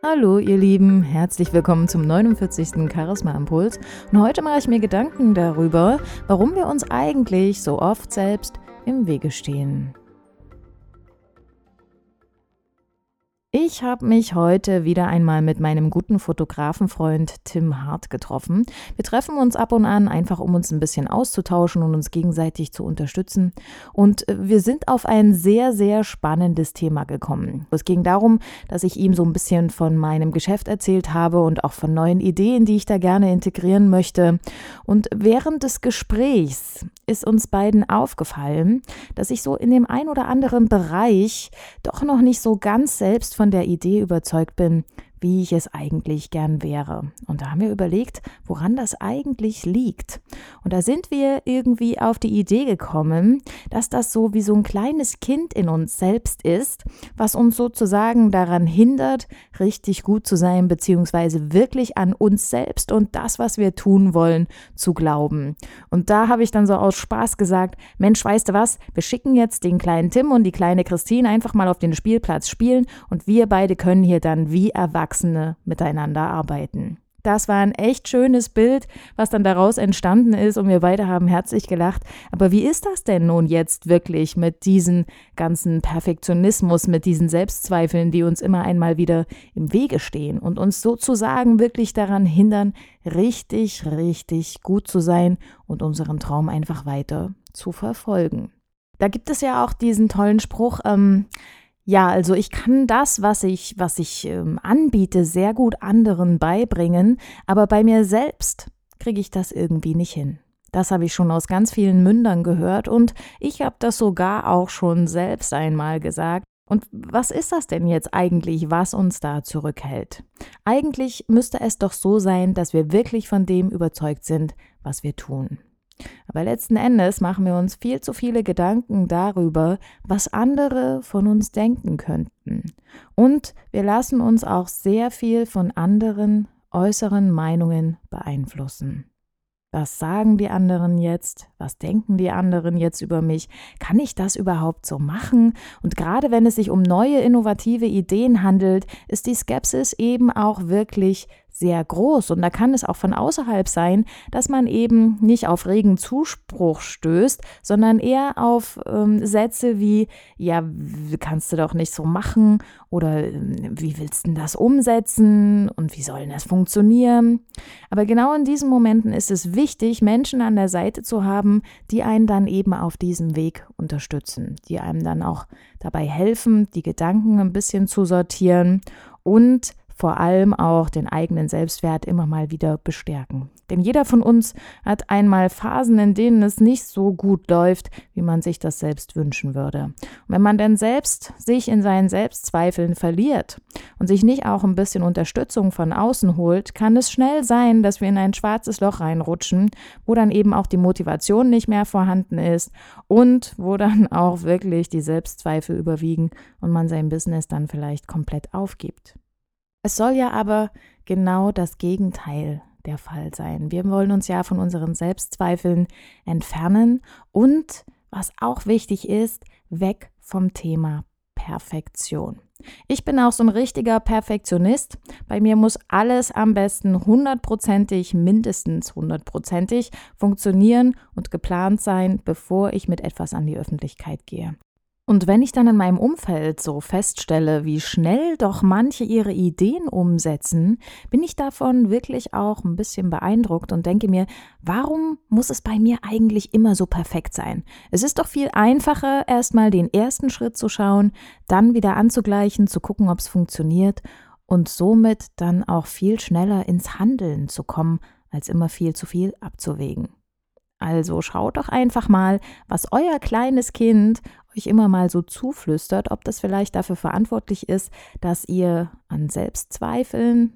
Hallo ihr Lieben, herzlich willkommen zum 49. Charisma Impuls. Und heute mache ich mir Gedanken darüber, warum wir uns eigentlich so oft selbst im Wege stehen. Ich habe mich heute wieder einmal mit meinem guten Fotografenfreund Tim Hart getroffen. Wir treffen uns ab und an einfach, um uns ein bisschen auszutauschen und uns gegenseitig zu unterstützen. Und äh, wir sind auf ein sehr, sehr spannendes Thema gekommen. Es ging darum, dass ich ihm so ein bisschen von meinem Geschäft erzählt habe und auch von neuen Ideen, die ich da gerne integrieren möchte. Und während des Gesprächs ist uns beiden aufgefallen, dass ich so in dem ein oder anderen Bereich doch noch nicht so ganz selbst von der Idee überzeugt bin, wie ich es eigentlich gern wäre. Und da haben wir überlegt, woran das eigentlich liegt. Und da sind wir irgendwie auf die Idee gekommen, dass das so wie so ein kleines Kind in uns selbst ist, was uns sozusagen daran hindert, richtig gut zu sein, beziehungsweise wirklich an uns selbst und das, was wir tun wollen, zu glauben. Und da habe ich dann so aus Spaß gesagt, Mensch, weißt du was, wir schicken jetzt den kleinen Tim und die kleine Christine einfach mal auf den Spielplatz spielen und wir beide können hier dann wie erwachsen Erwachsene miteinander arbeiten. Das war ein echt schönes Bild, was dann daraus entstanden ist und wir beide haben herzlich gelacht. Aber wie ist das denn nun jetzt wirklich mit diesem ganzen Perfektionismus, mit diesen Selbstzweifeln, die uns immer einmal wieder im Wege stehen und uns sozusagen wirklich daran hindern, richtig, richtig gut zu sein und unseren Traum einfach weiter zu verfolgen? Da gibt es ja auch diesen tollen Spruch, ähm, ja, also ich kann das, was ich, was ich ähm, anbiete, sehr gut anderen beibringen, aber bei mir selbst kriege ich das irgendwie nicht hin. Das habe ich schon aus ganz vielen Mündern gehört und ich habe das sogar auch schon selbst einmal gesagt. Und was ist das denn jetzt eigentlich, was uns da zurückhält? Eigentlich müsste es doch so sein, dass wir wirklich von dem überzeugt sind, was wir tun. Aber letzten Endes machen wir uns viel zu viele Gedanken darüber, was andere von uns denken könnten. Und wir lassen uns auch sehr viel von anderen äußeren Meinungen beeinflussen. Was sagen die anderen jetzt? Was denken die anderen jetzt über mich? Kann ich das überhaupt so machen? Und gerade wenn es sich um neue innovative Ideen handelt, ist die Skepsis eben auch wirklich sehr groß. Und da kann es auch von außerhalb sein, dass man eben nicht auf regen Zuspruch stößt, sondern eher auf ähm, Sätze wie, ja, kannst du doch nicht so machen oder ähm, wie willst du das umsetzen und wie soll das funktionieren? Aber genau in diesen Momenten ist es wichtig, Menschen an der Seite zu haben, die einen dann eben auf diesem Weg unterstützen, die einem dann auch dabei helfen, die Gedanken ein bisschen zu sortieren und vor allem auch den eigenen Selbstwert immer mal wieder bestärken. Denn jeder von uns hat einmal Phasen, in denen es nicht so gut läuft, wie man sich das selbst wünschen würde. Und wenn man denn selbst sich in seinen Selbstzweifeln verliert und sich nicht auch ein bisschen Unterstützung von außen holt, kann es schnell sein, dass wir in ein schwarzes Loch reinrutschen, wo dann eben auch die Motivation nicht mehr vorhanden ist und wo dann auch wirklich die Selbstzweifel überwiegen und man sein Business dann vielleicht komplett aufgibt. Es soll ja aber genau das Gegenteil der Fall sein. Wir wollen uns ja von unseren Selbstzweifeln entfernen und, was auch wichtig ist, weg vom Thema Perfektion. Ich bin auch so ein richtiger Perfektionist. Bei mir muss alles am besten hundertprozentig, mindestens hundertprozentig funktionieren und geplant sein, bevor ich mit etwas an die Öffentlichkeit gehe. Und wenn ich dann in meinem Umfeld so feststelle, wie schnell doch manche ihre Ideen umsetzen, bin ich davon wirklich auch ein bisschen beeindruckt und denke mir, warum muss es bei mir eigentlich immer so perfekt sein? Es ist doch viel einfacher, erstmal den ersten Schritt zu schauen, dann wieder anzugleichen, zu gucken, ob es funktioniert und somit dann auch viel schneller ins Handeln zu kommen, als immer viel zu viel abzuwägen. Also schaut doch einfach mal, was euer kleines Kind euch immer mal so zuflüstert, ob das vielleicht dafür verantwortlich ist, dass ihr an Selbstzweifeln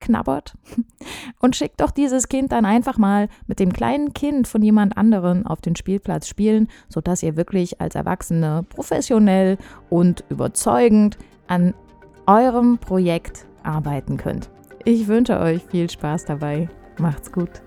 knabbert. Und schickt doch dieses Kind dann einfach mal mit dem kleinen Kind von jemand anderen auf den Spielplatz spielen, sodass ihr wirklich als Erwachsene professionell und überzeugend an eurem Projekt arbeiten könnt. Ich wünsche euch viel Spaß dabei. Macht's gut.